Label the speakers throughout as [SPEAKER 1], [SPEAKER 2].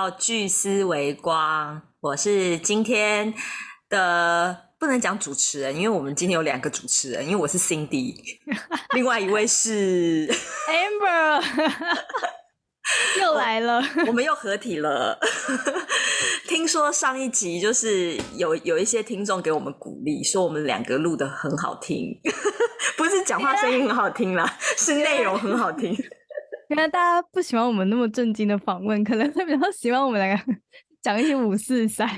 [SPEAKER 1] 欢迎来到巨思维光，我是今天的不能讲主持人，因为我们今天有两个主持人，因为我是 Cindy，另外一位是
[SPEAKER 2] Amber，又来了，
[SPEAKER 1] 我们又合体了。听说上一集就是有有一些听众给我们鼓励，说我们两个录的很好听，不是讲话声音很好听啦，是内容很好听。
[SPEAKER 2] 原来大家不喜欢我们那么震惊的访问，可能会比较喜欢我们两个 讲一些五四三。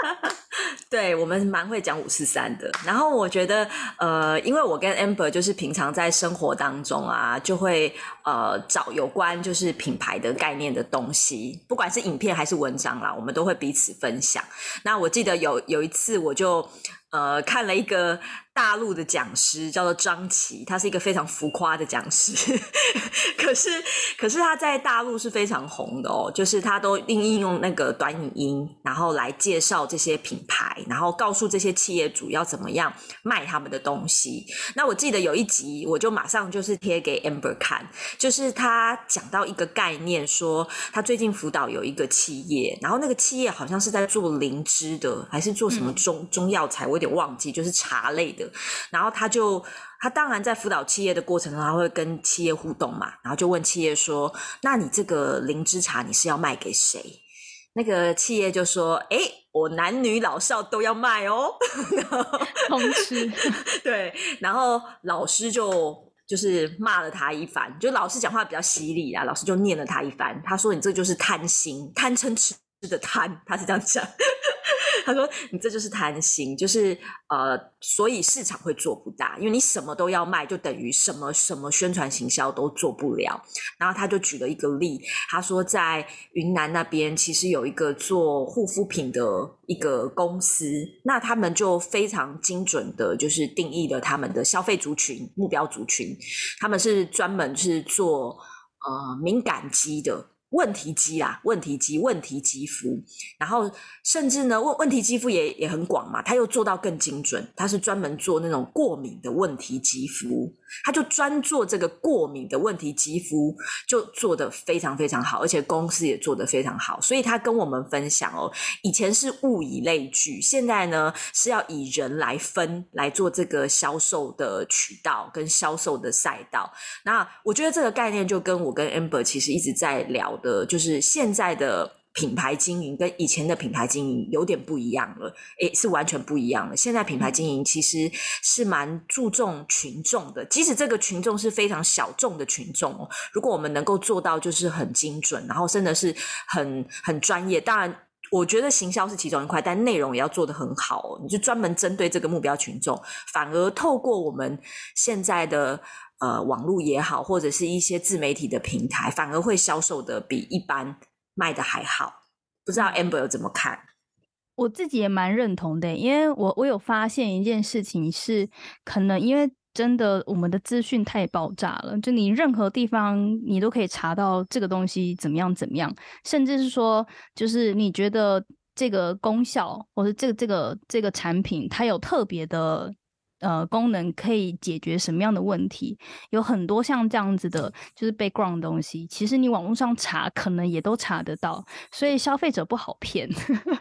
[SPEAKER 1] 对我们蛮会讲五四三的。然后我觉得，呃，因为我跟 Amber 就是平常在生活当中啊，就会呃找有关就是品牌的概念的东西，不管是影片还是文章啦，我们都会彼此分享。那我记得有有一次，我就呃看了一个。大陆的讲师叫做张琪，他是一个非常浮夸的讲师，可是可是他在大陆是非常红的哦，就是他都应应用那个短影音，然后来介绍这些品牌，然后告诉这些企业主要怎么样卖他们的东西。那我记得有一集，我就马上就是贴给 Amber 看，就是他讲到一个概念，说他最近辅导有一个企业，然后那个企业好像是在做灵芝的，还是做什么中中药材，我有点忘记，就是茶类的。然后他就，他当然在辅导企业的过程中，他会跟企业互动嘛，然后就问企业说：“那你这个灵芝茶你是要卖给谁？”那个企业就说：“哎，我男女老少都要卖哦。”
[SPEAKER 2] 通吃
[SPEAKER 1] 对，然后老师就就是骂了他一番，就老师讲话比较犀利啊，老师就念了他一番，他说：“你这就是贪心，贪嗔痴的贪。”他是这样讲。他说：“你这就是贪心，就是呃，所以市场会做不大，因为你什么都要卖，就等于什么什么宣传行销都做不了。”然后他就举了一个例，他说在云南那边其实有一个做护肤品的一个公司，那他们就非常精准的，就是定义了他们的消费族群、目标族群，他们是专门是做呃敏感肌的。问题肌啦，问题肌，问题肌肤，然后甚至呢，问问题肌肤也也很广嘛，他又做到更精准，他是专门做那种过敏的问题肌肤，他就专做这个过敏的问题肌肤，就做的非常非常好，而且公司也做的非常好，所以他跟我们分享哦，以前是物以类聚，现在呢是要以人来分来做这个销售的渠道跟销售的赛道，那我觉得这个概念就跟我跟 Amber 其实一直在聊。的，就是现在的品牌经营跟以前的品牌经营有点不一样了，诶，是完全不一样了。现在品牌经营其实是蛮注重群众的，即使这个群众是非常小众的群众哦。如果我们能够做到就是很精准，然后真的是很很专业，当然我觉得行销是其中一块，但内容也要做得很好。你就专门针对这个目标群众，反而透过我们现在的。呃，网络也好，或者是一些自媒体的平台，反而会销售的比一般卖的还好。不知道 Amber 有怎么看？
[SPEAKER 2] 我自己也蛮认同的，因为我我有发现一件事情是，可能因为真的我们的资讯太爆炸了，就你任何地方你都可以查到这个东西怎么样怎么样，甚至是说，就是你觉得这个功效或者这个这个这个产品它有特别的。呃，功能可以解决什么样的问题？有很多像这样子的，就是 background 东西，其实你网络上查，可能也都查得到。所以消费者不好骗，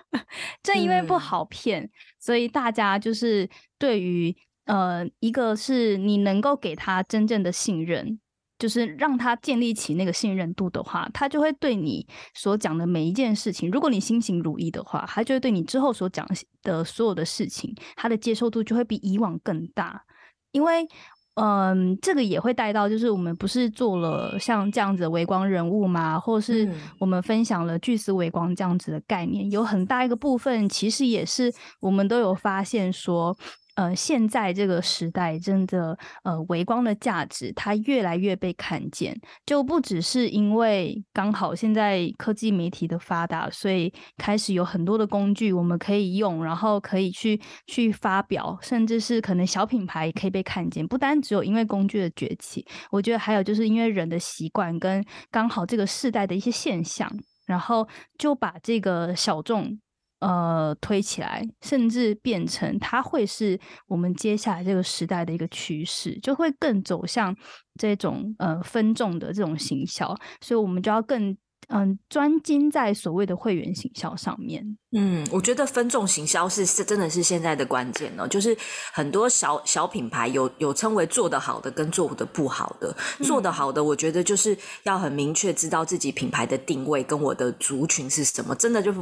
[SPEAKER 2] 正因为不好骗，所以大家就是对于呃，一个是你能够给他真正的信任。就是让他建立起那个信任度的话，他就会对你所讲的每一件事情，如果你心情如意的话，他就会对你之后所讲的所有的事情，他的接受度就会比以往更大。因为，嗯，这个也会带到，就是我们不是做了像这样子的微光人物嘛，或是我们分享了巨思微光这样子的概念，有很大一个部分，其实也是我们都有发现说。呃，现在这个时代真的，呃，微光的价值它越来越被看见，就不只是因为刚好现在科技媒体的发达，所以开始有很多的工具我们可以用，然后可以去去发表，甚至是可能小品牌也可以被看见。不单只有因为工具的崛起，我觉得还有就是因为人的习惯跟刚好这个世代的一些现象，然后就把这个小众。呃，推起来，甚至变成它会是我们接下来这个时代的一个趋势，就会更走向这种呃分众的这种行销，所以我们就要更嗯专精在所谓的会员行销上面。
[SPEAKER 1] 嗯，我觉得分众行销是是真的是现在的关键哦，就是很多小小品牌有有称为做得好的跟做的不好的，做得好的我觉得就是要很明确知道自己品牌的定位跟我的族群是什么，真的就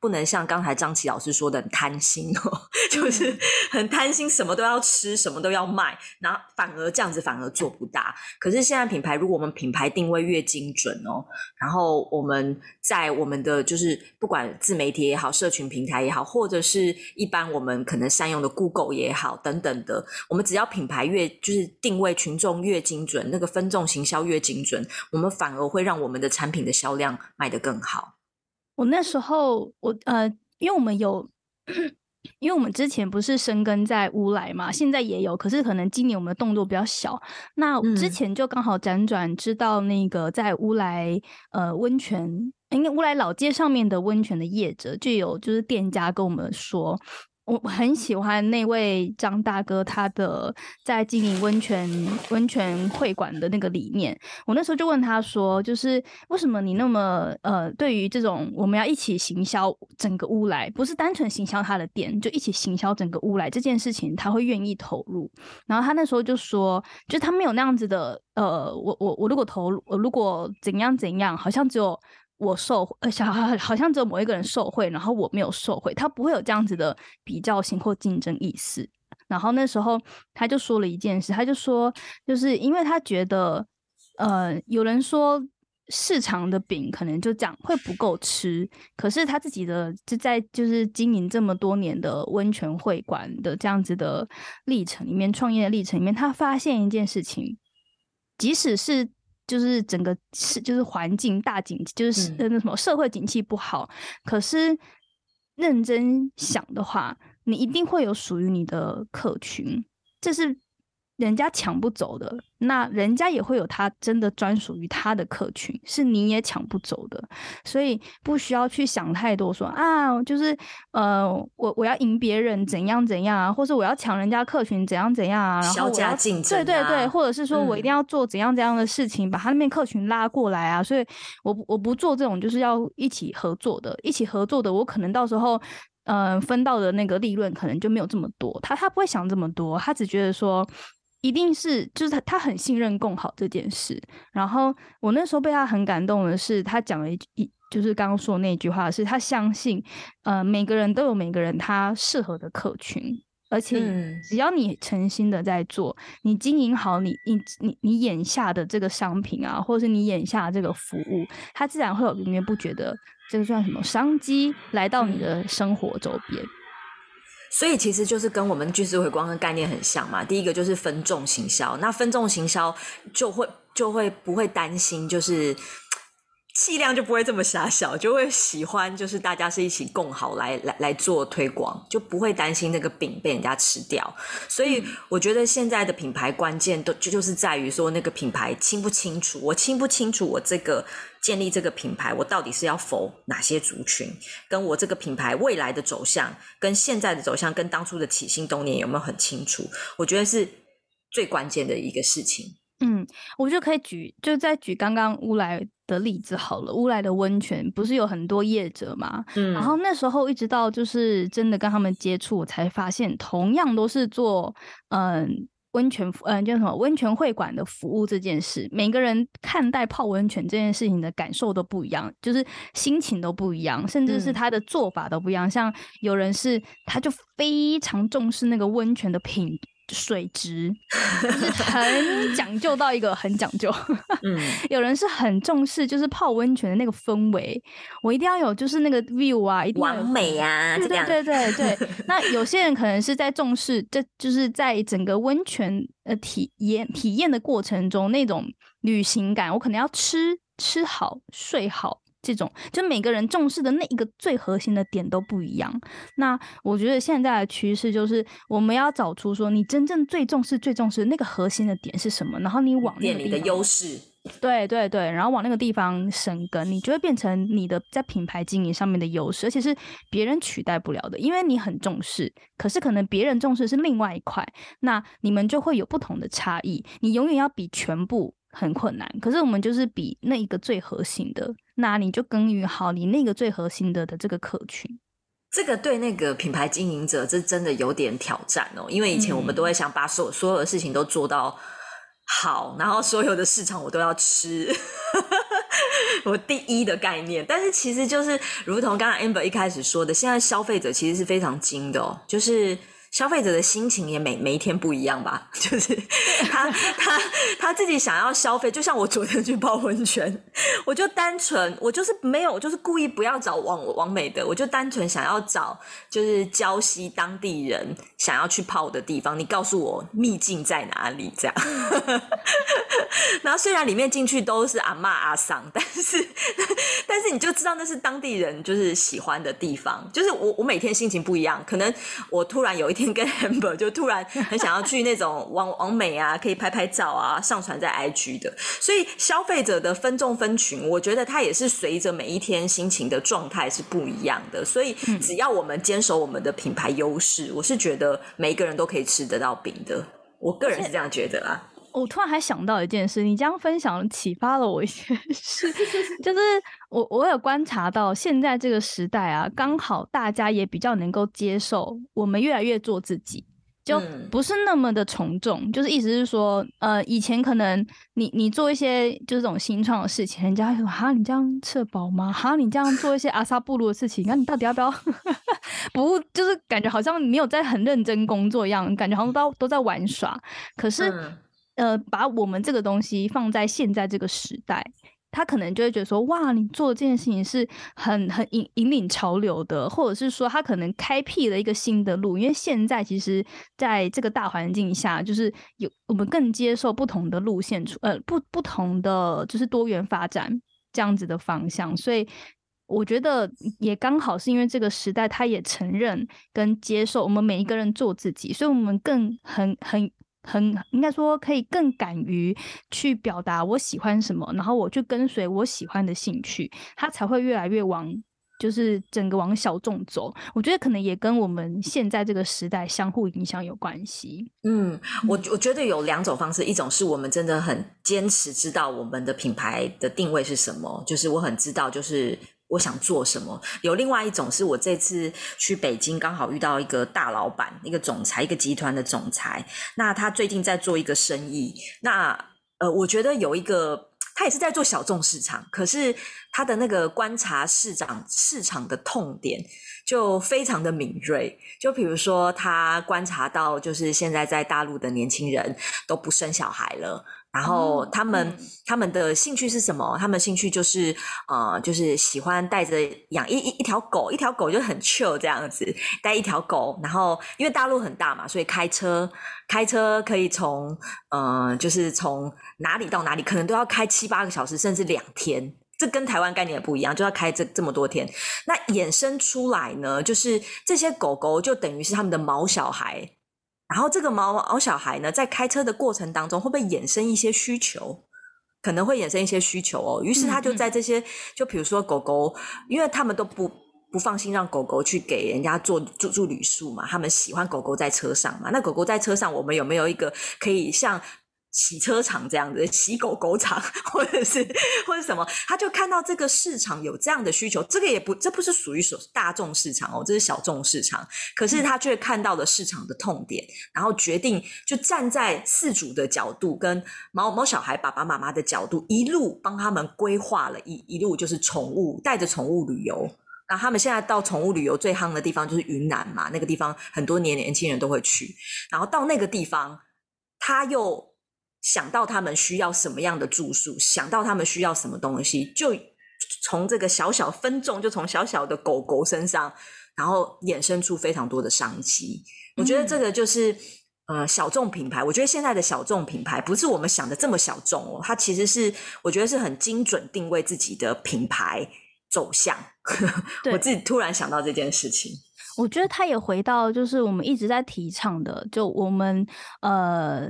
[SPEAKER 1] 不能像刚才张琪老师说的很贪心哦，就是很贪心，什么都要吃，什么都要卖，然后反而这样子反而做不大。可是现在品牌，如果我们品牌定位越精准哦，然后我们在我们的就是不管自媒体也好。好，社群平台也好，或者是一般我们可能善用的 Google 也好，等等的，我们只要品牌越就是定位群众越精准，那个分众行销越精准，我们反而会让我们的产品的销量卖得更好。
[SPEAKER 2] 我那时候，我呃，因为我们有，因为我们之前不是生根在乌来嘛，现在也有，可是可能今年我们的动作比较小。那之前就刚好辗转知道那个在乌来呃温泉。因为乌来老街上面的温泉的业者就有，就是店家跟我们说，我很喜欢那位张大哥他的在经营温泉温泉会馆的那个理念。我那时候就问他说，就是为什么你那么呃，对于这种我们要一起行销整个乌来，不是单纯行销他的店，就一起行销整个乌来这件事情，他会愿意投入。然后他那时候就说，就他没有那样子的，呃，我我我如果投入，如果怎样怎样，好像只有。我受呃，小孩好像只有某一个人受贿，然后我没有受贿，他不会有这样子的比较性或竞争意识。然后那时候他就说了一件事，他就说，就是因为他觉得，呃，有人说市场的饼可能就这样会不够吃，可是他自己的就在就是经营这么多年的温泉会馆的这样子的历程里面，创业的历程里面，他发现一件事情，即使是。就是整个是就是环境大景就是那什么社会景气不好，可是认真想的话，你一定会有属于你的客群，这是。人家抢不走的，那人家也会有他真的专属于他的客群，是你也抢不走的，所以不需要去想太多，说啊，就是呃，我我要赢别人怎样怎样啊，或者我要抢人家客群怎样怎样啊，然后对对对，或者是说我一定要做怎样怎样的事情，把他那边客群拉过来啊，所以我我不做这种就是要一起合作的，一起合作的，我可能到时候嗯分到的那个利润可能就没有这么多，他他不会想这么多，他只觉得说。一定是，就是他，他很信任共好这件事。然后我那时候被他很感动的是，他讲了一一，就是刚刚说那句话，是他相信，呃，每个人都有每个人他适合的客群，而且只要你诚心的在做，你经营好你你你你眼下的这个商品啊，或者是你眼下这个服务，他自然会有源源不绝的这个算什么商机来到你的生活周边。
[SPEAKER 1] 所以其实就是跟我们巨石回光的概念很像嘛。第一个就是分众行销，那分众行销就会就会不会担心，就是气量就不会这么狭小，就会喜欢就是大家是一起共好来来来做推广，就不会担心那个饼被人家吃掉。所以我觉得现在的品牌关键都就就是在于说那个品牌清不清楚，我清不清楚我这个。建立这个品牌，我到底是要否哪些族群？跟我这个品牌未来的走向，跟现在的走向，跟当初的起心动念有没有很清楚？我觉得是最关键的一个事情。
[SPEAKER 2] 嗯，我就可以举，就再举刚刚乌来的例子好了。乌来的温泉不是有很多业者嘛？嗯，然后那时候一直到就是真的跟他们接触，我才发现，同样都是做嗯。温泉，嗯，叫什么温泉会馆的服务这件事，每个人看待泡温泉这件事情的感受都不一样，就是心情都不一样，甚至是他的做法都不一样。像有人是，他就非常重视那个温泉的品。水质 就是很讲究到一个很讲究，嗯，有人是很重视，就是泡温泉的那个氛围，我一定要有，就是那个 view 啊，一定
[SPEAKER 1] 完美啊，
[SPEAKER 2] 对对对对对。那有些人可能是在重视，这就是在整个温泉呃体验体验的过程中那种旅行感，我可能要吃吃好睡好。这种就每个人重视的那一个最核心的点都不一样。那我觉得现在的趋势就是，我们要找出说你真正最重视、最重视那个核心的点是什么，然后你往那个
[SPEAKER 1] 地方的优势，
[SPEAKER 2] 对对对，然后往那个地方生根，你就会变成你的在品牌经营上面的优势，而且是别人取代不了的，因为你很重视，可是可能别人重视是另外一块，那你们就会有不同的差异。你永远要比全部很困难，可是我们就是比那一个最核心的。那你就耕耘好你那个最核心的的这个客群。
[SPEAKER 1] 这个对那个品牌经营者，这真的有点挑战哦。因为以前我们都会想把所所有的事情都做到好，然后所有的市场我都要吃，我第一的概念。但是其实就是如同刚刚 Amber 一开始说的，现在消费者其实是非常精的哦，就是。消费者的心情也每每一天不一样吧，就是他他他自己想要消费，就像我昨天去泡温泉，我就单纯我就是没有，就是故意不要找王王美的，我就单纯想要找就是礁溪当地人想要去泡的地方，你告诉我秘境在哪里？这样，然后虽然里面进去都是阿妈阿桑，但是 但是你就知道那是当地人就是喜欢的地方，就是我我每天心情不一样，可能我突然有一天。跟 Amber 就突然很想要去那种网 网美啊，可以拍拍照啊，上传在 IG 的。所以消费者的分众分群，我觉得它也是随着每一天心情的状态是不一样的。所以只要我们坚守我们的品牌优势，我是觉得每一个人都可以吃得到饼的。我个人是这样觉得啦。
[SPEAKER 2] 我突然还想到一件事，你这样分享启发了我一些事，就是我我有观察到现在这个时代啊，刚好大家也比较能够接受我们越来越做自己，就不是那么的从众。就是意思是说，呃，以前可能你你做一些就是这种新创的事情，人家说哈你这样吃饱吗？哈你这样做一些阿萨布鲁的事情，那你到底要不要？不就是感觉好像没有在很认真工作一样，感觉好像都都在玩耍。可是。呃，把我们这个东西放在现在这个时代，他可能就会觉得说，哇，你做这件事情是很很引引领潮流的，或者是说他可能开辟了一个新的路。因为现在其实在这个大环境下，就是有我们更接受不同的路线，出呃，不不同的就是多元发展这样子的方向。所以我觉得也刚好是因为这个时代，他也承认跟接受我们每一个人做自己，所以我们更很很。很应该说可以更敢于去表达我喜欢什么，然后我去跟随我喜欢的兴趣，他才会越来越往就是整个往小众走。我觉得可能也跟我们现在这个时代相互影响有关系。
[SPEAKER 1] 嗯，我我觉得有两种方式，一种是我们真的很坚持知道我们的品牌的定位是什么，就是我很知道就是。我想做什么？有另外一种是我这次去北京刚好遇到一个大老板，一个总裁，一个集团的总裁。那他最近在做一个生意。那呃，我觉得有一个他也是在做小众市场，可是他的那个观察市场市场的痛点就非常的敏锐。就比如说，他观察到就是现在在大陆的年轻人都不生小孩了。然后他们他们的兴趣是什么？他们兴趣就是呃，就是喜欢带着养一一一条狗，一条狗就很 chill 这样子，带一条狗。然后因为大陆很大嘛，所以开车开车可以从呃，就是从哪里到哪里，可能都要开七八个小时，甚至两天。这跟台湾概念也不一样，就要开这这么多天。那衍生出来呢，就是这些狗狗就等于是他们的毛小孩。然后这个毛毛小孩呢，在开车的过程当中，会不会衍生一些需求？可能会衍生一些需求哦。于是他就在这些，就比如说狗狗，因为他们都不不放心让狗狗去给人家做住住旅宿嘛，他们喜欢狗狗在车上嘛。那狗狗在车上，我们有没有一个可以像？洗车场这样子，洗狗狗场，或者是或者什么，他就看到这个市场有这样的需求，这个也不，这不是属于所大众市场哦，这是小众市场。可是他却看到了市场的痛点，然后决定就站在饲主的角度，跟毛毛小孩爸爸妈妈的角度，一路帮他们规划了一一路就是宠物带着宠物旅游。那他们现在到宠物旅游最夯的地方就是云南嘛，那个地方很多年年轻人都会去，然后到那个地方，他又。想到他们需要什么样的住宿，想到他们需要什么东西，就从这个小小分众，就从小小的狗狗身上，然后衍生出非常多的商机。我觉得这个就是呃小众品牌。我觉得现在的小众品牌不是我们想的这么小众哦，它其实是我觉得是很精准定位自己的品牌走向。我自己突然想到这件事情，
[SPEAKER 2] 我觉得它也回到就是我们一直在提倡的，就我们呃。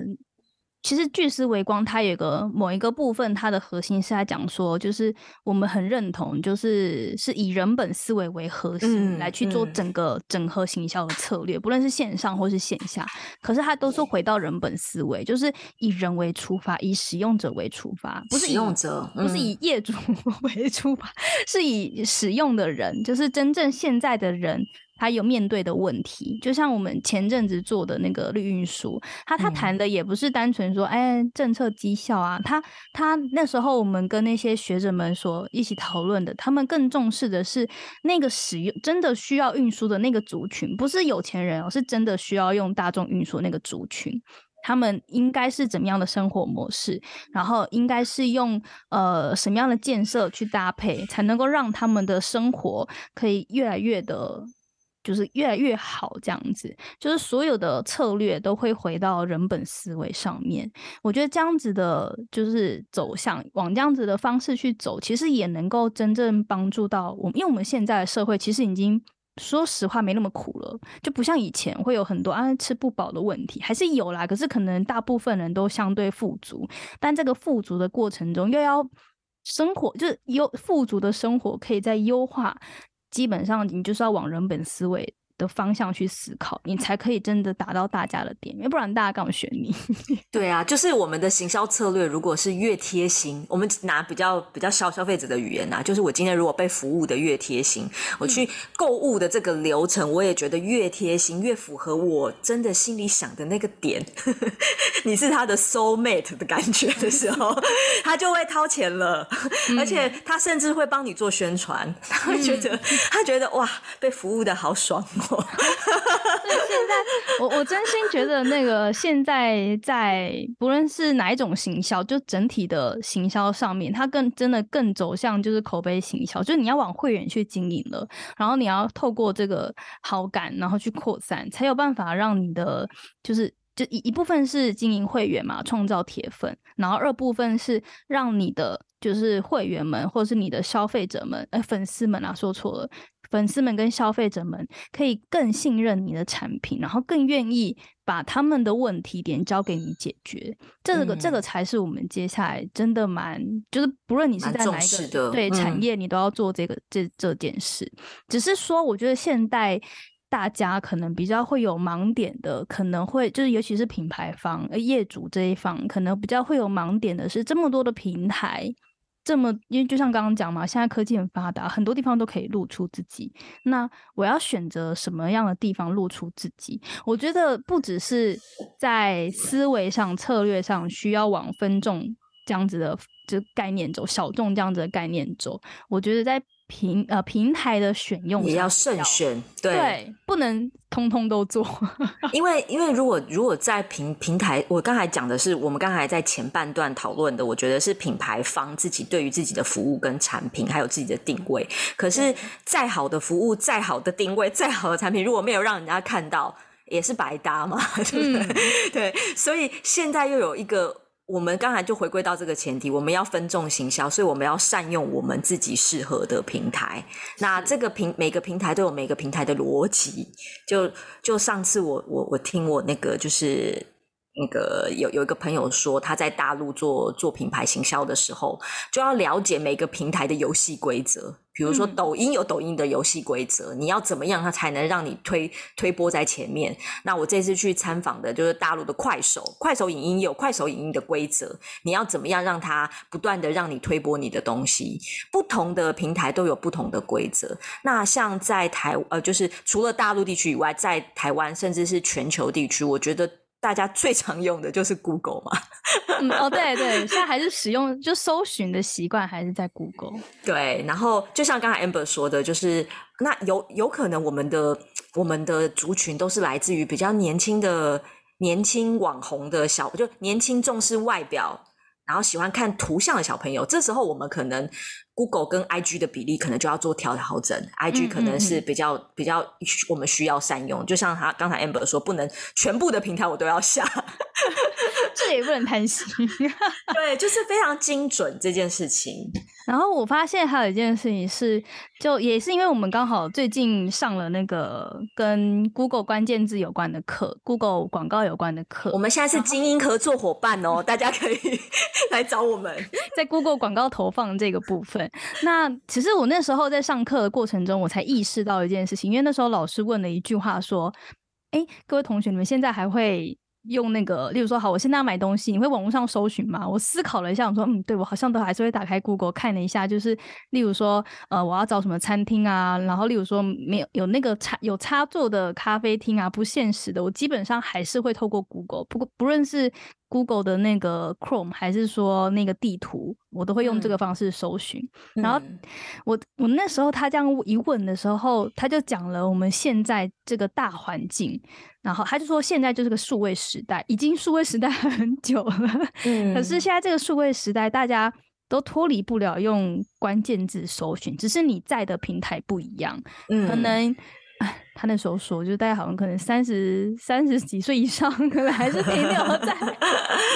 [SPEAKER 2] 其实巨思微光它有个某一个部分，它的核心是在讲说，就是我们很认同，就是是以人本思维为核心来去做整个整合行销的策略，不论是线上或是线下。可是它都是回到人本思维，就是以人为出发，以使用者为出发，不是
[SPEAKER 1] 使用者，
[SPEAKER 2] 不是以业主 为出发，是以使用的人，就是真正现在的人。他有面对的问题，就像我们前阵子做的那个绿运输，他他谈的也不是单纯说，哎，政策绩效啊，他他那时候我们跟那些学者们所一起讨论的，他们更重视的是那个使用真的需要运输的那个族群，不是有钱人哦，是真的需要用大众运输那个族群，他们应该是怎么样的生活模式，然后应该是用呃什么样的建设去搭配，才能够让他们的生活可以越来越的。就是越来越好，这样子，就是所有的策略都会回到人本思维上面。我觉得这样子的，就是走向往这样子的方式去走，其实也能够真正帮助到我们，因为我们现在的社会其实已经说实话没那么苦了，就不像以前会有很多啊吃不饱的问题，还是有啦。可是可能大部分人都相对富足，但这个富足的过程中，又要生活，就是优富足的生活可以在优化。基本上，你就是要往人本思维。的方向去思考，你才可以真的达到大家的点，要不然大家干嘛选你？
[SPEAKER 1] 对啊，就是我们的行销策略，如果是越贴心，我们拿比较比较消消费者的语言啊，就是我今天如果被服务的越贴心，我去购物的这个流程，我也觉得越贴心，越符合我真的心里想的那个点。你是他的 soul mate 的感觉的时候，他就会掏钱了，而且他甚至会帮你做宣传，他会觉得他觉得哇，被服务的好爽。
[SPEAKER 2] 所以，现在我我真心觉得那个现在在不论是哪一种行销，就整体的行销上面，它更真的更走向就是口碑行销，就是你要往会员去经营了，然后你要透过这个好感，然后去扩散，才有办法让你的就是就一一部分是经营会员嘛，创造铁粉，然后二部分是让你的就是会员们或者是你的消费者们，呃，粉丝们啊，说错了。粉丝们跟消费者们可以更信任你的产品，然后更愿意把他们的问题点交给你解决。这个这个才是我们接下来真的蛮就是不论你是在哪一个对产业，你都要做这个这这件事。只是说，我觉得现代大家可能比较会有盲点的，可能会就是尤其是品牌方呃业主这一方，可能比较会有盲点的是这么多的平台。这么，因为就像刚刚讲嘛，现在科技很发达，很多地方都可以露出自己。那我要选择什么样的地方露出自己？我觉得不只是在思维上、策略上需要往分众这样子的就概念走，小众这样子的概念走。我觉得在。平呃平台的选用
[SPEAKER 1] 也要慎选，对，
[SPEAKER 2] 不能通通都做，
[SPEAKER 1] 因为因为如果如果在平平台，我刚才讲的是我们刚才在前半段讨论的，我觉得是品牌方自己对于自己的服务跟产品还有自己的定位。可是再好的服务、再好的定位、再好的产品，如果没有让人家看到，也是白搭嘛，对不对？对，所以现在又有一个。我们刚才就回归到这个前提，我们要分众行销，所以我们要善用我们自己适合的平台。那这个平每个平台都有每个平台的逻辑。就就上次我我我听我那个就是那个有有一个朋友说，他在大陆做做品牌行销的时候，就要了解每个平台的游戏规则。比如说，抖音有抖音的游戏规则，你要怎么样，它才能让你推推播在前面？那我这次去参访的就是大陆的快手，快手影音有快手影音的规则，你要怎么样让它不断的让你推播你的东西？不同的平台都有不同的规则。那像在台呃，就是除了大陆地区以外，在台湾甚至是全球地区，我觉得。大家最常用的就是 Google 嘛？
[SPEAKER 2] 嗯，哦，对对，现在还是使用就搜寻的习惯还是在 Google。
[SPEAKER 1] 对，然后就像刚才 Amber 说的，就是那有有可能我们的我们的族群都是来自于比较年轻的年轻网红的小，就年轻重视外表。然后喜欢看图像的小朋友，这时候我们可能 Google 跟 IG 的比例可能就要做调调整，IG 可能是比较比较我们需要善用，就像他刚才 Amber 说，不能全部的平台我都要下，
[SPEAKER 2] 这也不能贪心
[SPEAKER 1] 对，就是非常精准这件事情。
[SPEAKER 2] 然后我发现还有一件事情是，就也是因为我们刚好最近上了那个跟 Google 关键字有关的课，Google 广告有关的课。
[SPEAKER 1] 我们现在是精英合作伙伴哦，大家可以 来找我们，
[SPEAKER 2] 在 Google 广告投放这个部分。那其实我那时候在上课的过程中，我才意识到一件事情，因为那时候老师问了一句话说：“哎，各位同学，你们现在还会？”用那个，例如说，好，我现在要买东西，你会网络上搜寻吗？我思考了一下，我说，嗯，对我好像都还是会打开 Google 看了一下，就是例如说，呃，我要找什么餐厅啊，然后例如说没有有那个插有插座的咖啡厅啊，不现实的，我基本上还是会透过 Google，不过不论是。Google 的那个 Chrome 还是说那个地图，我都会用这个方式搜寻。然后我我那时候他这样一问的时候，他就讲了我们现在这个大环境，然后他就说现在就是个数位时代，已经数位时代 很久了。嗯，可是现在这个数位时代，大家都脱离不了用关键字搜寻，只是你在的平台不一样，可能。他那时候说，就是大家好像可能三十三十几岁以上，可能还是停留在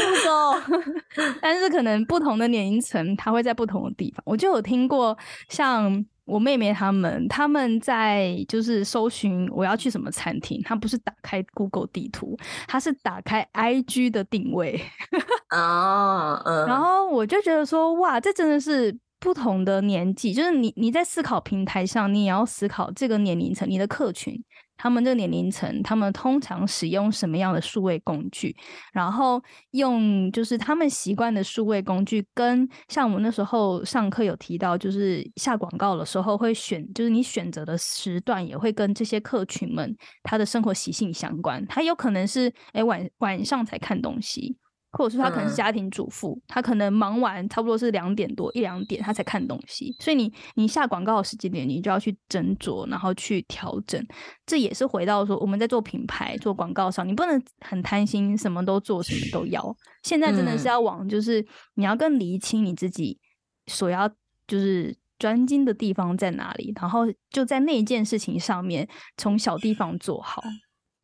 [SPEAKER 2] Google，但是可能不同的年龄层，他会在不同的地方。我就有听过，像我妹妹他们，他们在就是搜寻我要去什么餐厅，他不是打开 Google 地图，他是打开 IG 的定位。哦，嗯，然后我就觉得说，哇，这真的是。不同的年纪，就是你你在思考平台上，你也要思考这个年龄层，你的客群，他们这个年龄层，他们通常使用什么样的数位工具，然后用就是他们习惯的数位工具，跟像我们那时候上课有提到，就是下广告的时候会选，就是你选择的时段也会跟这些客群们他的生活习性相关，他有可能是哎晚晚上才看东西。或者说他可能是家庭主妇，他可能忙完差不多是两点多一两点，他才看东西。所以你你下广告的时间点，你就要去斟酌，然后去调整。这也是回到说我们在做品牌做广告上，你不能很贪心，什么都做，什么都要。现在真的是要往，就是你要更厘清你自己所要就是专精的地方在哪里，然后就在那一件事情上面从小地方做好。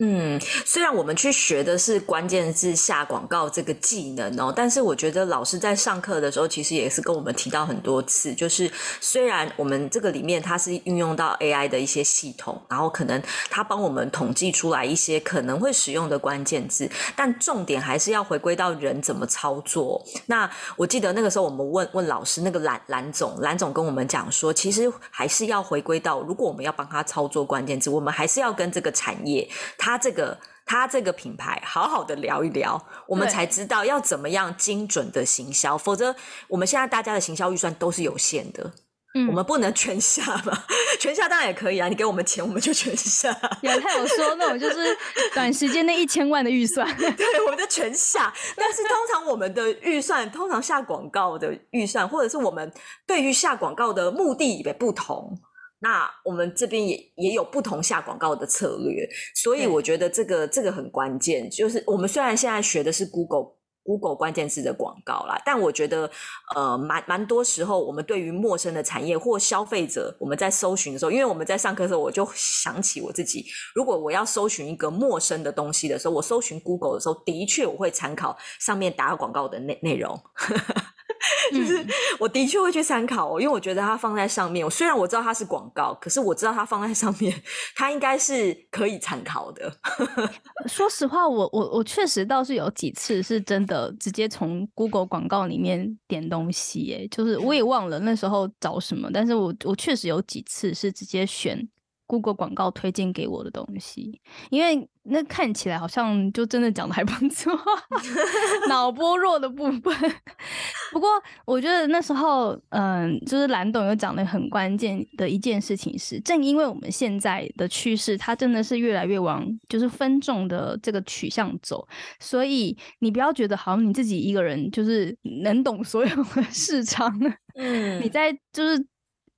[SPEAKER 1] 嗯，虽然我们去学的是关键字下广告这个技能哦，但是我觉得老师在上课的时候，其实也是跟我们提到很多次，就是虽然我们这个里面它是运用到 AI 的一些系统，然后可能它帮我们统计出来一些可能会使用的关键字，但重点还是要回归到人怎么操作。那我记得那个时候我们问问老师，那个蓝蓝总蓝总跟我们讲说，其实还是要回归到，如果我们要帮他操作关键字，我们还是要跟这个产业。他这个他这个品牌好好的聊一聊，我们才知道要怎么样精准的行销，否则我们现在大家的行销预算都是有限的，嗯，我们不能全下吧，全下当然也可以啊，你给我们钱我们就全下。
[SPEAKER 2] 也他有说那种就是 短时间内一千万的预算，
[SPEAKER 1] 对，我们就全下。但是通常我们的预算，通常下广告的预算，或者是我们对于下广告的目的也不同。那我们这边也也有不同下广告的策略，所以我觉得这个这个很关键。就是我们虽然现在学的是 Google Google 关键字的广告啦，但我觉得呃蛮蛮多时候，我们对于陌生的产业或消费者，我们在搜寻的时候，因为我们在上课的时候，我就想起我自己，如果我要搜寻一个陌生的东西的时候，我搜寻 Google 的时候，的确我会参考上面打广告的内内容。就是我的确会去参考，因为我觉得它放在上面，我虽然我知道它是广告，可是我知道它放在上面，它应该是可以参考的。
[SPEAKER 2] 说实话，我我我确实倒是有几次是真的直接从 Google 广告里面点东西，哎，就是我也忘了那时候找什么，但是我我确实有几次是直接选。Google 广告推荐给我的东西，因为那看起来好像就真的讲的还 不错，脑波弱的部分。不过我觉得那时候，嗯，就是蓝董有讲的很关键的一件事情是，正因为我们现在的趋势，它真的是越来越往就是分众的这个取向走，所以你不要觉得好像你自己一个人就是能懂所有的市场，嗯，你在就是。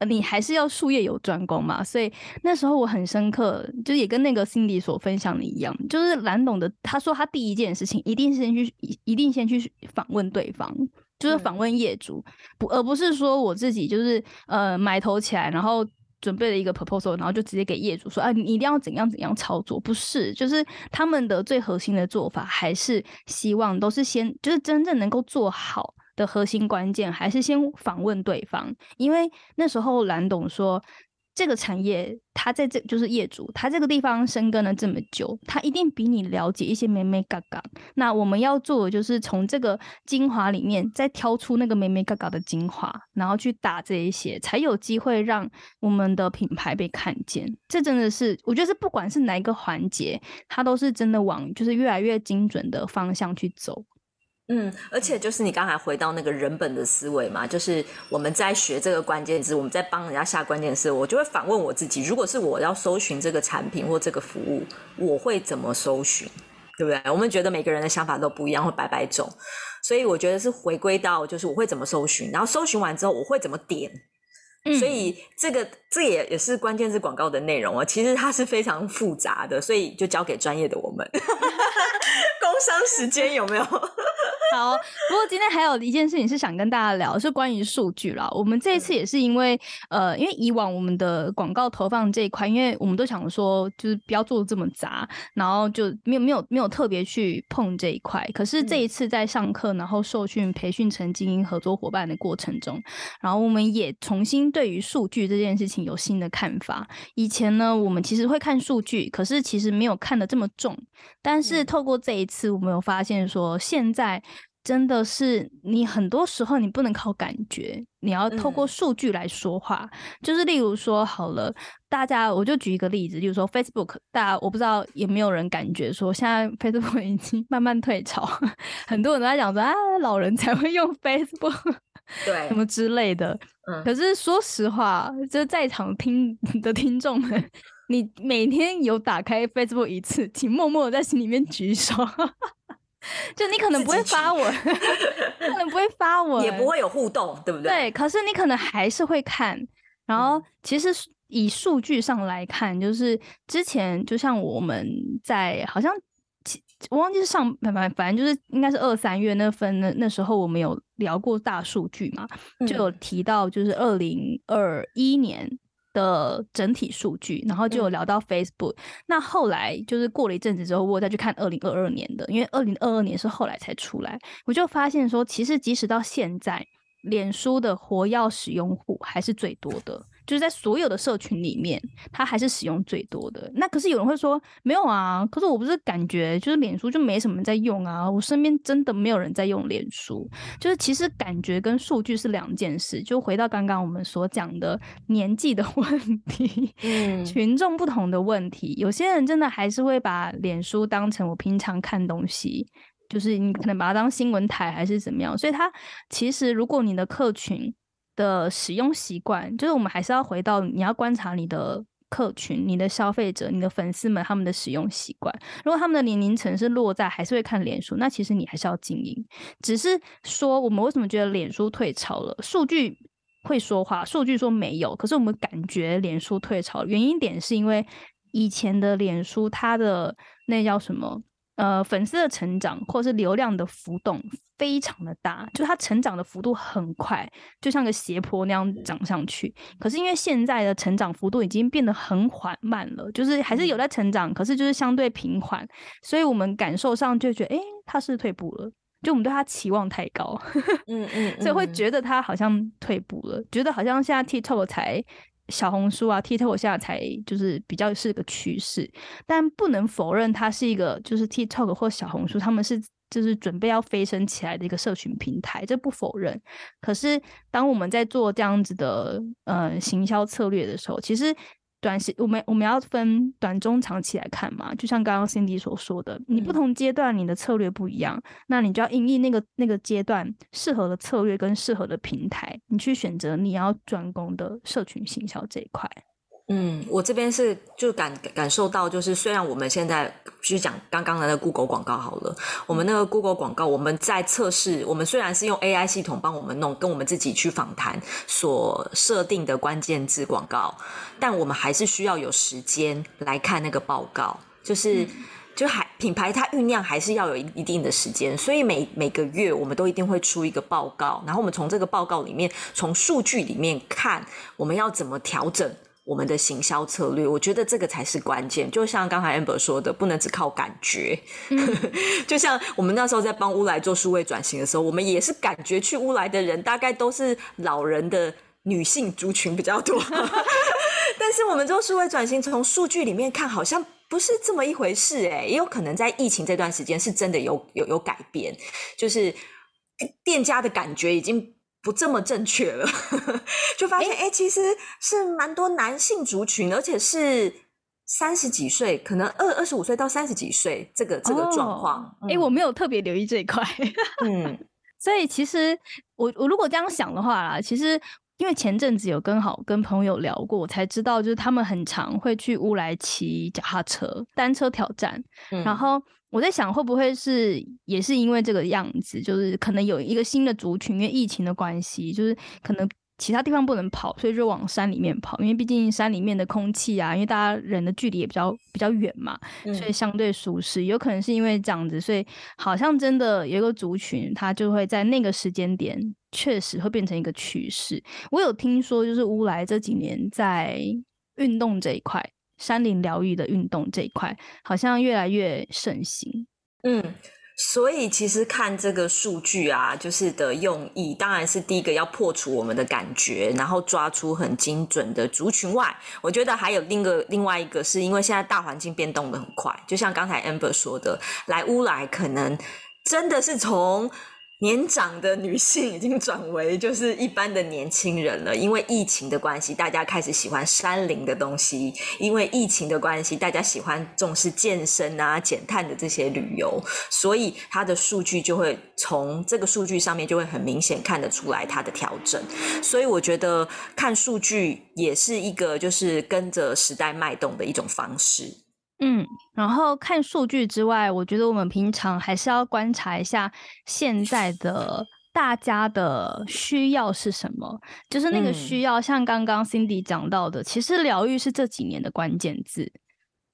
[SPEAKER 2] 你还是要术业有专攻嘛，所以那时候我很深刻，就也跟那个 Cindy 所分享的一样，就是蓝董的，他说他第一件事情一定是先去，一定先去访问对方，就是访问业主，不，而不是说我自己就是呃埋头起来，然后准备了一个 proposal，然后就直接给业主说，啊，你一定要怎样怎样操作，不是，就是他们的最核心的做法还是希望都是先，就是真正能够做好。的核心关键还是先访问对方，因为那时候蓝董说。这个产业，他在这就是业主，他这个地方深耕了这么久，他一定比你了解一些美美嘎嘎。那我们要做的就是从这个精华里面再挑出那个美美嘎嘎的精华，然后去打这一些，才有机会让我们的品牌被看见。这真的是，我觉得是不管是哪一个环节，它都是真的往就是越来越精准的方向去走。
[SPEAKER 1] 嗯，而且就是你刚才回到那个人本的思维嘛，就是我们在学这个关键字，我们在帮人家下关键字，我就会反问我自己：如果是我要搜寻这个产品或这个服务，我会怎么搜寻？对不对？我们觉得每个人的想法都不一样，会白白种，所以我觉得是回归到就是我会怎么搜寻，然后搜寻完之后我会怎么点。所以这个这也也是关键字广告的内容啊，其实它是非常复杂的，所以就交给专业的我们。工商时间有没有？
[SPEAKER 2] 好，不过今天还有一件事情是想跟大家聊，是关于数据啦。我们这一次也是因为，呃，因为以往我们的广告投放这一块，因为我们都想说，就是不要做的这么杂，然后就没有没有没有特别去碰这一块。可是这一次在上课，然后受训培训成精英合作伙伴的过程中，然后我们也重新对于数据这件事情有新的看法。以前呢，我们其实会看数据，可是其实没有看的这么重。但是透过这一次，我们有发现说，现在。真的是你很多时候你不能靠感觉，你要透过数据来说话。就是例如说，好了，大家我就举一个例子，就是说 Facebook，大家我不知道有没有人感觉说，现在 Facebook 已经慢慢退潮，很多人都在讲说啊，老人才会用 Facebook，
[SPEAKER 1] 对，
[SPEAKER 2] 什么之类的。嗯，可是说实话，就在场听的听众们，你每天有打开 Facebook 一次，请默默的在心里面举手。就你可能不会发文，可能不会发 文，
[SPEAKER 1] 也不会有互动，对不对？
[SPEAKER 2] 对，可是你可能还是会看。然后，其实以数据上来看，就是之前就像我们在好像，我忘记是上反反反正就是应该是二三月那份那那时候我们有聊过大数据嘛，就有提到就是二零二一年。的整体数据，然后就有聊到 Facebook。那后来就是过了一阵子之后，我再去看二零二二年的，因为二零二二年是后来才出来，我就发现说，其实即使到现在，脸书的活跃使用户还是最多的。就是在所有的社群里面，它还是使用最多的。那可是有人会说没有啊，可是我不是感觉就是脸书就没什么人在用啊，我身边真的没有人在用脸书。就是其实感觉跟数据是两件事。就回到刚刚我们所讲的 年纪的问题，嗯，群众不同的问题，有些人真的还是会把脸书当成我平常看东西，就是你可能把它当新闻台还是怎么样。所以它其实如果你的客群。的使用习惯，就是我们还是要回到你要观察你的客群、你的消费者、你的粉丝们他们的使用习惯。如果他们的年龄层是落在还是会看脸书，那其实你还是要经营。只是说我们为什么觉得脸书退潮了？数据会说话，数据说没有，可是我们感觉脸书退潮，原因点是因为以前的脸书它的那叫什么？呃，粉丝的成长或是流量的浮动非常的大，就它成长的幅度很快，就像个斜坡那样涨上去。可是因为现在的成长幅度已经变得很缓慢了，就是还是有在成长，可是就是相对平缓，所以我们感受上就觉得，哎，它是退步了，就我们对他期望太高，嗯嗯，所以会觉得他好像退步了，觉得好像现在 TikTok 才。小红书啊，TikTok 现在才就是比较是个趋势，但不能否认它是一个就是 TikTok 或小红书，他们是就是准备要飞升起来的一个社群平台，这不否认。可是当我们在做这样子的呃行销策略的时候，其实。短时我们我们要分短中长期来看嘛，就像刚刚 Cindy 所说的，你不同阶段你的策略不一样，那你就要因应那个那个阶段适合的策略跟适合的平台，你去选择你要专攻的社群行销这一块。
[SPEAKER 1] 嗯，我这边是就感感受到，就是虽然我们现在就讲刚刚的那个 Google 广告好了，我们那个 Google 广告，我们在测试，我们虽然是用 AI 系统帮我们弄，跟我们自己去访谈所设定的关键字广告，但我们还是需要有时间来看那个报告，就是就还品牌它酝酿还是要有一定的时间，所以每每个月我们都一定会出一个报告，然后我们从这个报告里面，从数据里面看我们要怎么调整。我们的行销策略，我觉得这个才是关键。就像刚才 Amber 说的，不能只靠感觉。就像我们那时候在帮乌来做数位转型的时候，我们也是感觉去乌来的人大概都是老人的女性族群比较多。但是我们做数位转型，从数据里面看，好像不是这么一回事。哎，也有可能在疫情这段时间是真的有有有改变，就是店家的感觉已经。不这么正确了，就发现哎，其实是蛮多男性族群，而且是三十几岁，可能二二十五岁到三十几岁这个这个状况。
[SPEAKER 2] 哎，我没有特别留意这一块。嗯，所以其实我我如果这样想的话啦，其实因为前阵子有跟好跟朋友聊过，我才知道就是他们很常会去乌来骑脚踏车、单车挑战，然后。我在想，会不会是也是因为这个样子，就是可能有一个新的族群，因为疫情的关系，就是可能其他地方不能跑，所以就往山里面跑。因为毕竟山里面的空气啊，因为大家人的距离也比较比较远嘛，所以相对舒适。有可能是因为这样子，所以好像真的有一个族群，它就会在那个时间点确实会变成一个趋势。我有听说，就是乌来这几年在运动这一块。山林疗愈的运动这一块好像越来越盛行，
[SPEAKER 1] 嗯，所以其实看这个数据啊，就是的用意，当然是第一个要破除我们的感觉，然后抓出很精准的族群外，我觉得还有另一个另外一个是因为现在大环境变动的很快，就像刚才 Amber 说的，来乌来可能真的是从。年长的女性已经转为就是一般的年轻人了，因为疫情的关系，大家开始喜欢山林的东西；因为疫情的关系，大家喜欢重视健身啊、减碳的这些旅游，所以它的数据就会从这个数据上面就会很明显看得出来它的调整。所以我觉得看数据也是一个就是跟着时代脉动的一种方式。
[SPEAKER 2] 嗯，然后看数据之外，我觉得我们平常还是要观察一下现在的大家的需要是什么。就是那个需要，像刚刚 Cindy 讲到的，其实疗愈是这几年的关键字。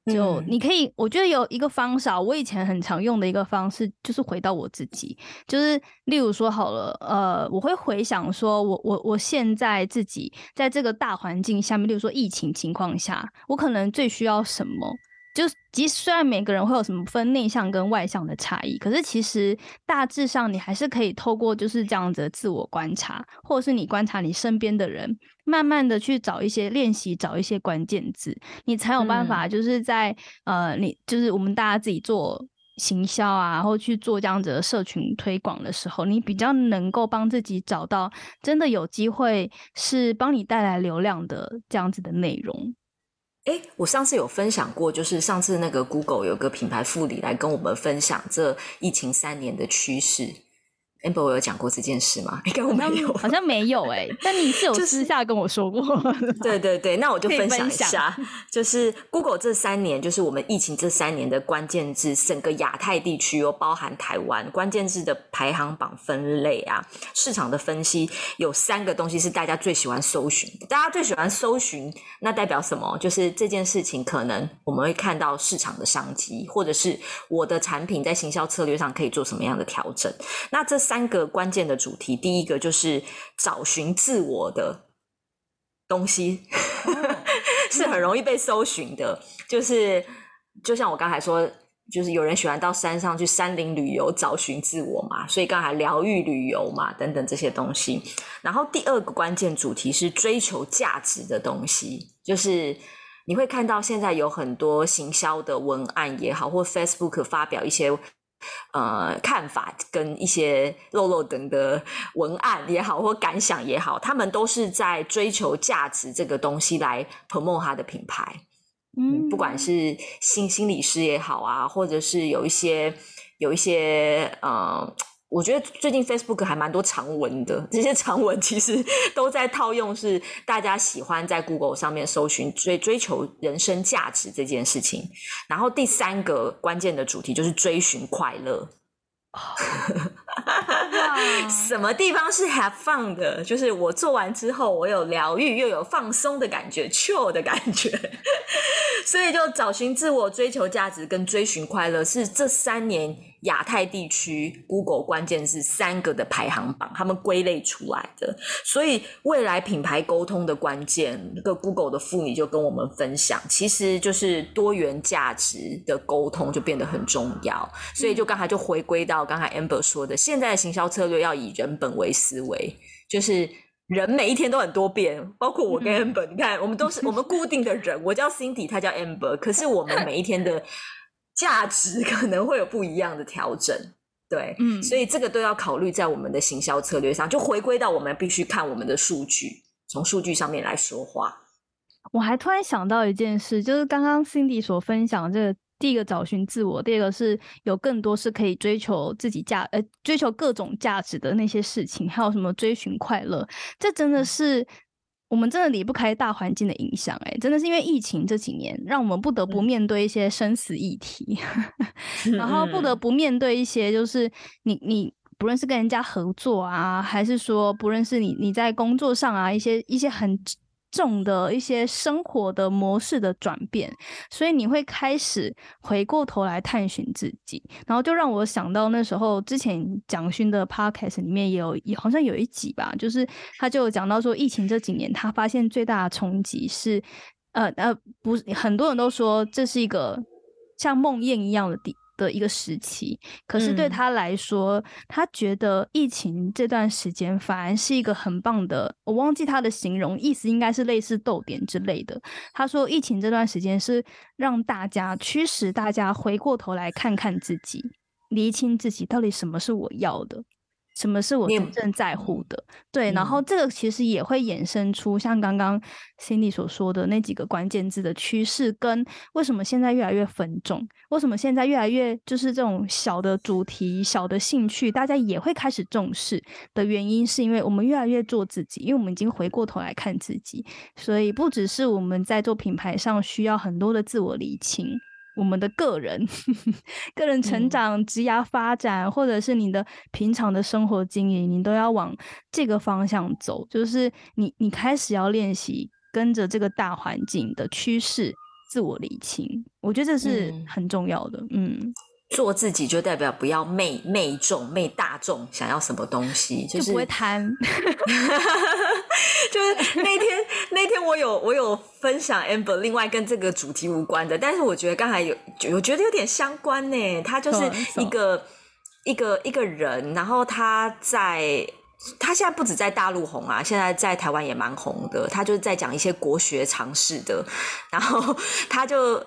[SPEAKER 2] 就你可以，我觉得有一个方法，我以前很常用的一个方式，就是回到我自己。就是例如说，好了，呃，我会回想说，我我我现在自己在这个大环境下面，例如说疫情情况下，我可能最需要什么。就即使虽然每个人会有什么分内向跟外向的差异，可是其实大致上你还是可以透过就是这样子的自我观察，或者是你观察你身边的人，慢慢的去找一些练习，找一些关键字，你才有办法就是在呃，你就是我们大家自己做行销啊，然后去做这样子的社群推广的时候，你比较能够帮自己找到真的有机会是帮你带来流量的这样子的内容。
[SPEAKER 1] 哎，我上次有分享过，就是上次那个 Google 有个品牌副理来跟我们分享这疫情三年的趋势。Amber 我有讲过这件事吗？应该我没有，
[SPEAKER 2] 好像没有哎。但你是有私下跟我说过。
[SPEAKER 1] 对对对，那我就分享一下，就是 Google 这三年，就是我们疫情这三年的关键字，整个亚太地区又包含台湾关键字的排行榜分类啊，市场的分析有三个东西是大家最喜欢搜寻，大家最喜欢搜寻，那代表什么？就是这件事情可能我们会看到市场的商机，或者是我的产品在行销策略上可以做什么样的调整？那这三个关键的主题，第一个就是找寻自我的东西，是很容易被搜寻的。就是就像我刚才说，就是有人喜欢到山上去山林旅游，找寻自我嘛，所以刚才疗愈旅游嘛，等等这些东西。然后第二个关键主题是追求价值的东西，就是你会看到现在有很多行销的文案也好，或 Facebook 发表一些。呃，看法跟一些漏漏等的文案也好，或感想也好，他们都是在追求价值这个东西来 promote 他的品牌。嗯，不管是心心理师也好啊，或者是有一些有一些呃。我觉得最近 Facebook 还蛮多长文的，这些长文其实都在套用是大家喜欢在 Google 上面搜寻追追求人生价值这件事情。然后第三个关键的主题就是追寻快乐。什么地方是 have fun 的？就是我做完之后，我有疗愈又有放松的感觉，chill 的感觉。所以就找寻自我、追求价值跟追寻快乐，是这三年。亚太地区 Google 关键是三个的排行榜，他们归类出来的。所以未来品牌沟通的关键，那个 Google 的妇女就跟我们分享，其实就是多元价值的沟通就变得很重要。所以就刚才就回归到刚才 Amber 说的，现在的行销策略要以人本为思维，就是人每一天都很多变，包括我跟 Amber，你看我们都是我们固定的人，我叫 Cindy，他叫 Amber，可是我们每一天的。价值可能会有不一样的调整，对，嗯，所以这个都要考虑在我们的行销策略上，就回归到我们必须看我们的数据，从数据上面来说话。
[SPEAKER 2] 我还突然想到一件事，就是刚刚 Cindy 所分享这个，第一个找寻自我，第二个是有更多是可以追求自己价，呃，追求各种价值的那些事情，还有什么追寻快乐，这真的是。我们真的离不开大环境的影响，哎，真的是因为疫情这几年，让我们不得不面对一些生死议题，然后不得不面对一些，就是你你不论是跟人家合作啊，还是说不论是你你在工作上啊，一些一些很。重的一些生活的模式的转变，所以你会开始回过头来探寻自己，然后就让我想到那时候之前蒋勋的 podcast 里面也有，好像有一集吧，就是他就讲到说，疫情这几年他发现最大的冲击是，呃呃，不很多人都说这是一个像梦魇一样的地。的一个时期，可是对他来说，他觉得疫情这段时间反而是一个很棒的。我忘记他的形容意思，应该是类似逗点之类的。他说，疫情这段时间是让大家驱使大家回过头来看看自己，厘清自己到底什么是我要的。什么是我真正在乎的？对，然后这个其实也会衍生出像刚刚 Cindy 所说的那几个关键字的趋势，跟为什么现在越来越分众，为什么现在越来越就是这种小的主题、小的兴趣，大家也会开始重视的原因，是因为我们越来越做自己，因为我们已经回过头来看自己，所以不只是我们在做品牌上需要很多的自我理清。我们的个人、个人成长、职涯发展，或者是你的平常的生活经营，你都要往这个方向走。就是你，你开始要练习跟着这个大环境的趋势，自我理清。我觉得这是很重要的。嗯。
[SPEAKER 1] 做自己就代表不要媚媚众、媚大众，想要什么东西
[SPEAKER 2] 就是不会贪。
[SPEAKER 1] 就是那天 那天我有我有分享 Amber，另外跟这个主题无关的，但是我觉得刚才有我觉得有点相关呢。他就是一个一个一个人，然后他在他现在不止在大陆红啊，现在在台湾也蛮红的。他就是在讲一些国学常识的，然后他就。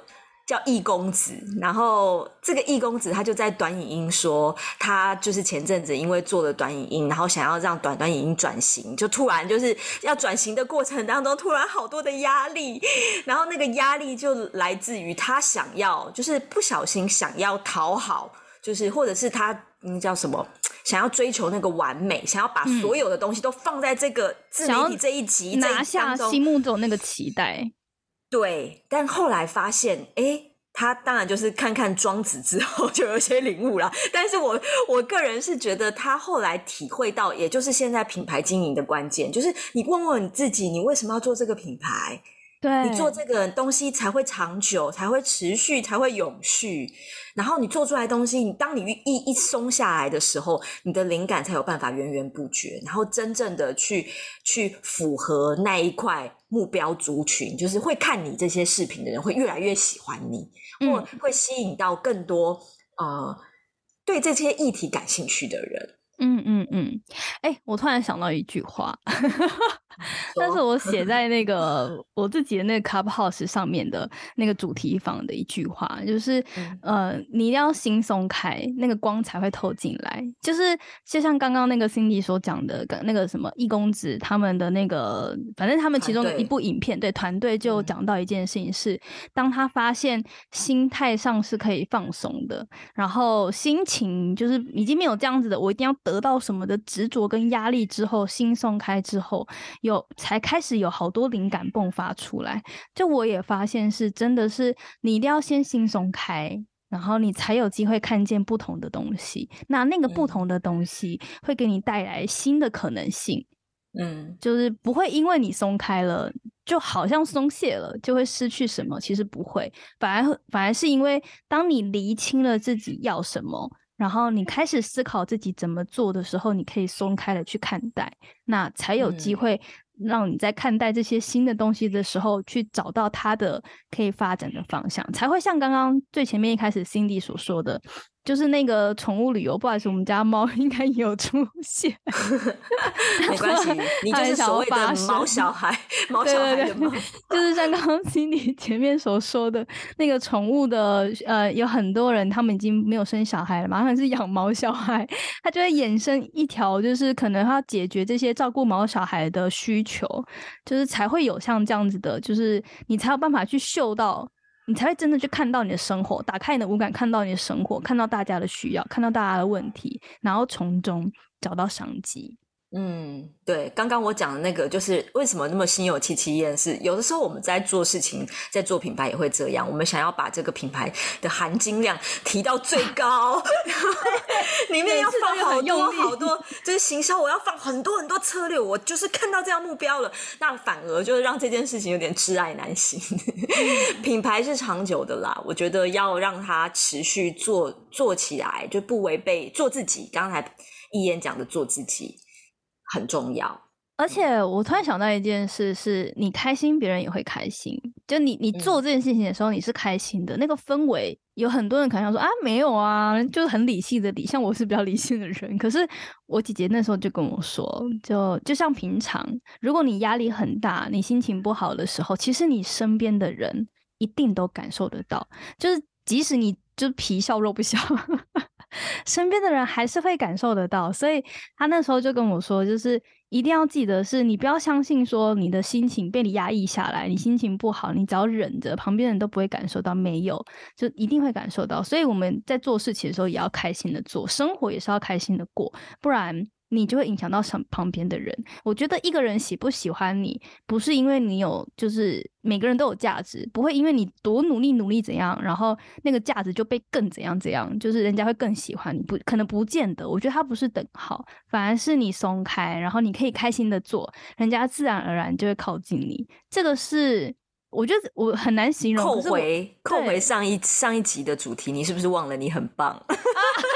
[SPEAKER 1] 叫易公子，然后这个易公子他就在短影音说，他就是前阵子因为做了短影音，然后想要让短短影音转型，就突然就是要转型的过程当中，突然好多的压力，然后那个压力就来自于他想要，就是不小心想要讨好，就是或者是他嗯叫什么，想要追求那个完美，想要把所有的东西都放在这个自媒体这一集
[SPEAKER 2] 拿下心目中那个期待。
[SPEAKER 1] 对，但后来发现，哎，他当然就是看看庄子之后 就有些领悟了。但是我我个人是觉得，他后来体会到，也就是现在品牌经营的关键，就是你问问你自己，你为什么要做这个品牌？
[SPEAKER 2] 对
[SPEAKER 1] 你做这个东西才会长久，才会持续，才会永续。然后你做出来东西，你当你一一松下来的时候，你的灵感才有办法源源不绝，然后真正的去去符合那一块目标族群，就是会看你这些视频的人会越来越喜欢你，或会吸引到更多呃对这些议题感兴趣的人。
[SPEAKER 2] 嗯嗯嗯，哎，我突然想到一句话，但是我写在那个我自己的那个 Clubhouse 上面的那个主题房的一句话，就是呃，你一定要心松开，那个光才会透进来。就是就像刚刚那个 Cindy 所讲的，那个什么易公子他们的那个，反正他们其中一部影片，对团队就讲到一件事情是，当他发现心态上是可以放松的，然后心情就是已经没有这样子的，我一定要。得到什么的执着跟压力之后，心松开之后，有才开始有好多灵感迸发出来。就我也发现是真的是，你一定要先心松开，然后你才有机会看见不同的东西。那那个不同的东西会给你带来新的可能性。嗯，就是不会因为你松开了，就好像松懈了，就会失去什么。其实不会，反而反而是因为当你厘清了自己要什么。然后你开始思考自己怎么做的时候，你可以松开了去看待，那才有机
[SPEAKER 1] 嗯。
[SPEAKER 2] 会让你在看待这些新的东西的时候，去找到它的可以发展的方向，才会像刚刚最前面一开始 Cindy 所说的，就是那个宠物旅游，不好意思，我们家猫 应该也有出现，
[SPEAKER 1] 没关系，你就是所谓的毛小孩，毛小孩的猫。
[SPEAKER 2] 就是像刚刚 Cindy 前面所说的那个宠物的，呃，有很多人他们已经没有生小孩了嘛，他们是养毛小孩，他就会衍生一条，就是可能他解决这些照顾毛小孩的需求，就是才会有像这样子的，就是你才有办法去嗅到。你才会真的去看到你的生活，打开你的五感，看到你的生活，看到大家的需要，看到大家的问题，然后从中找到商机。
[SPEAKER 1] 嗯，对，刚刚我讲的那个，就是为什么那么心有戚戚焉，是有的时候我们在做事情，在做品牌也会这样，我们想要把这个品牌的含金量提到最高，然后里面要放好多好多，就是行销我要放很多很多策略，我就是看到这样目标了，那反而就是让这件事情有点挚爱难行。品牌是长久的啦，我觉得要让它持续做做起来，就不违背做自己。刚才一言讲的做自己。很重要，
[SPEAKER 2] 而且我突然想到一件事，是你开心，别人也会开心。就你你做这件事情的时候，你是开心的，那个氛围，有很多人可能想说啊，没有啊，就是很理性的理，像我是比较理性的人。可是我姐姐那时候就跟我说，就就像平常，如果你压力很大，你心情不好的时候，其实你身边的人一定都感受得到，就是即使你就是皮笑肉不笑。身边的人还是会感受得到，所以他那时候就跟我说，就是一定要记得，是你不要相信说你的心情被你压抑下来，你心情不好，你只要忍着，旁边人都不会感受到，没有，就一定会感受到。所以我们在做事情的时候也要开心的做，生活也是要开心的过，不然你就会影响到旁旁边的人。我觉得一个人喜不喜欢你，不是因为你有，就是每个人都有价值，不会因为你多努力努力怎样，然后那个价值就被更怎样怎样，就是人家会更喜欢你，不可能不见得。我觉得它不是等号，反而是你松开，然后你可以开心的做，人家自然而然就会靠近你。这个是我觉得我很难形容。
[SPEAKER 1] 扣回扣回上一上一集的主题，你是不是忘了你很棒？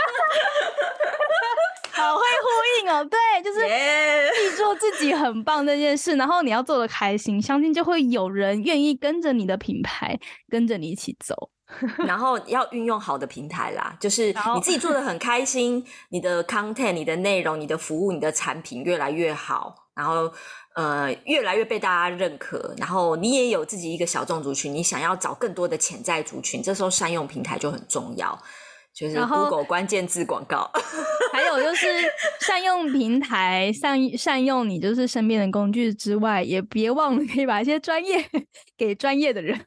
[SPEAKER 2] 哦，对，就是做自己很棒这件事，然后你要做的开心，相信就会有人愿意跟着你的品牌，跟着你一起走。
[SPEAKER 1] 然后要运用好的平台啦，就是你自己做的很开心，你的 content、你的内容、你的服务、你的产品越来越好，然后呃越来越被大家认可，然后你也有自己一个小众族群，你想要找更多的潜在族群，这时候善用平台就很重要，就是
[SPEAKER 2] 然后
[SPEAKER 1] Google 关键字广告。
[SPEAKER 2] 还有就是善用平台，善善用你就是身边的工具之外，也别忘了可以把一些专业 给专业的人，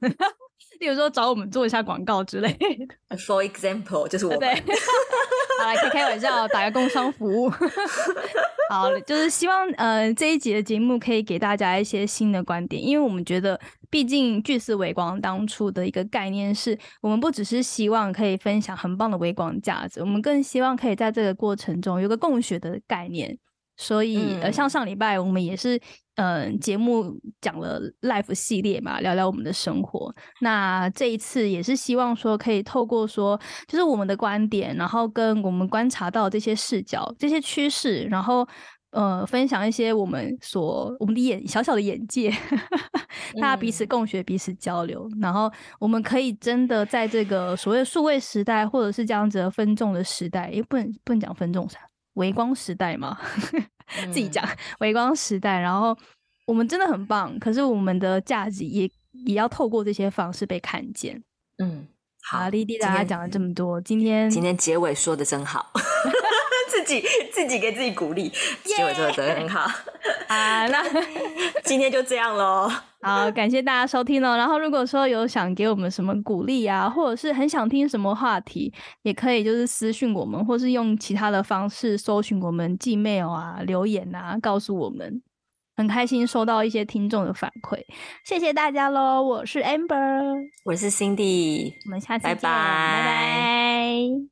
[SPEAKER 2] 例如说找我们做一下广告之类的。
[SPEAKER 1] For example，就是我
[SPEAKER 2] 对
[SPEAKER 1] 们，
[SPEAKER 2] 好来开开玩笑，打个工商服务。好，就是希望呃这一集的节目可以给大家一些新的观点，因为我们觉得，毕竟巨思微光当初的一个概念是，我们不只是希望可以分享很棒的微光价值，我们更希望可以在这个过程中有个共学的概念。所以，呃，像
[SPEAKER 1] 嗯。
[SPEAKER 2] 上礼拜我们也是，嗯、呃，节目讲了 life 系列嘛，聊聊我们的生活。那这一次也是希望说，可以透过说，就是我们的观点，然后跟我们观察到这些视角、这些趋势，然后呃，分享一些我们所我们的眼小小的眼界，大家彼此
[SPEAKER 1] 嗯。
[SPEAKER 2] 共学、彼此交流，然后我们可以真的在这个所谓数位时代，或者是这样子的分众的时代，也不能不能讲分众啥，微光时代嘛，自己
[SPEAKER 1] 嗯。
[SPEAKER 2] 讲微光时代，然后我们真的很棒，可是我们的价值也也要透过这些方式被看见。
[SPEAKER 1] 嗯，好
[SPEAKER 2] 好，丽丽大家讲了这么多，今天
[SPEAKER 1] 今天结尾说的真好，自己自己给自己鼓励，结尾做的真的很好。
[SPEAKER 2] 啊，那
[SPEAKER 1] 今天就这样喽，
[SPEAKER 2] 好，感谢大家收听哦。然后如果说有想给我们什么鼓励啊，或者是很想听什么话题，也可以就是私讯我们，或是用其他的方式搜寻我们 Gmail 啊、留言啊，告诉我们。很开心收到一些听众的反馈，谢谢大家喽！我是 Amber，
[SPEAKER 1] 我是 Cindy，
[SPEAKER 2] 我们下次见，
[SPEAKER 1] 拜拜
[SPEAKER 2] 拜拜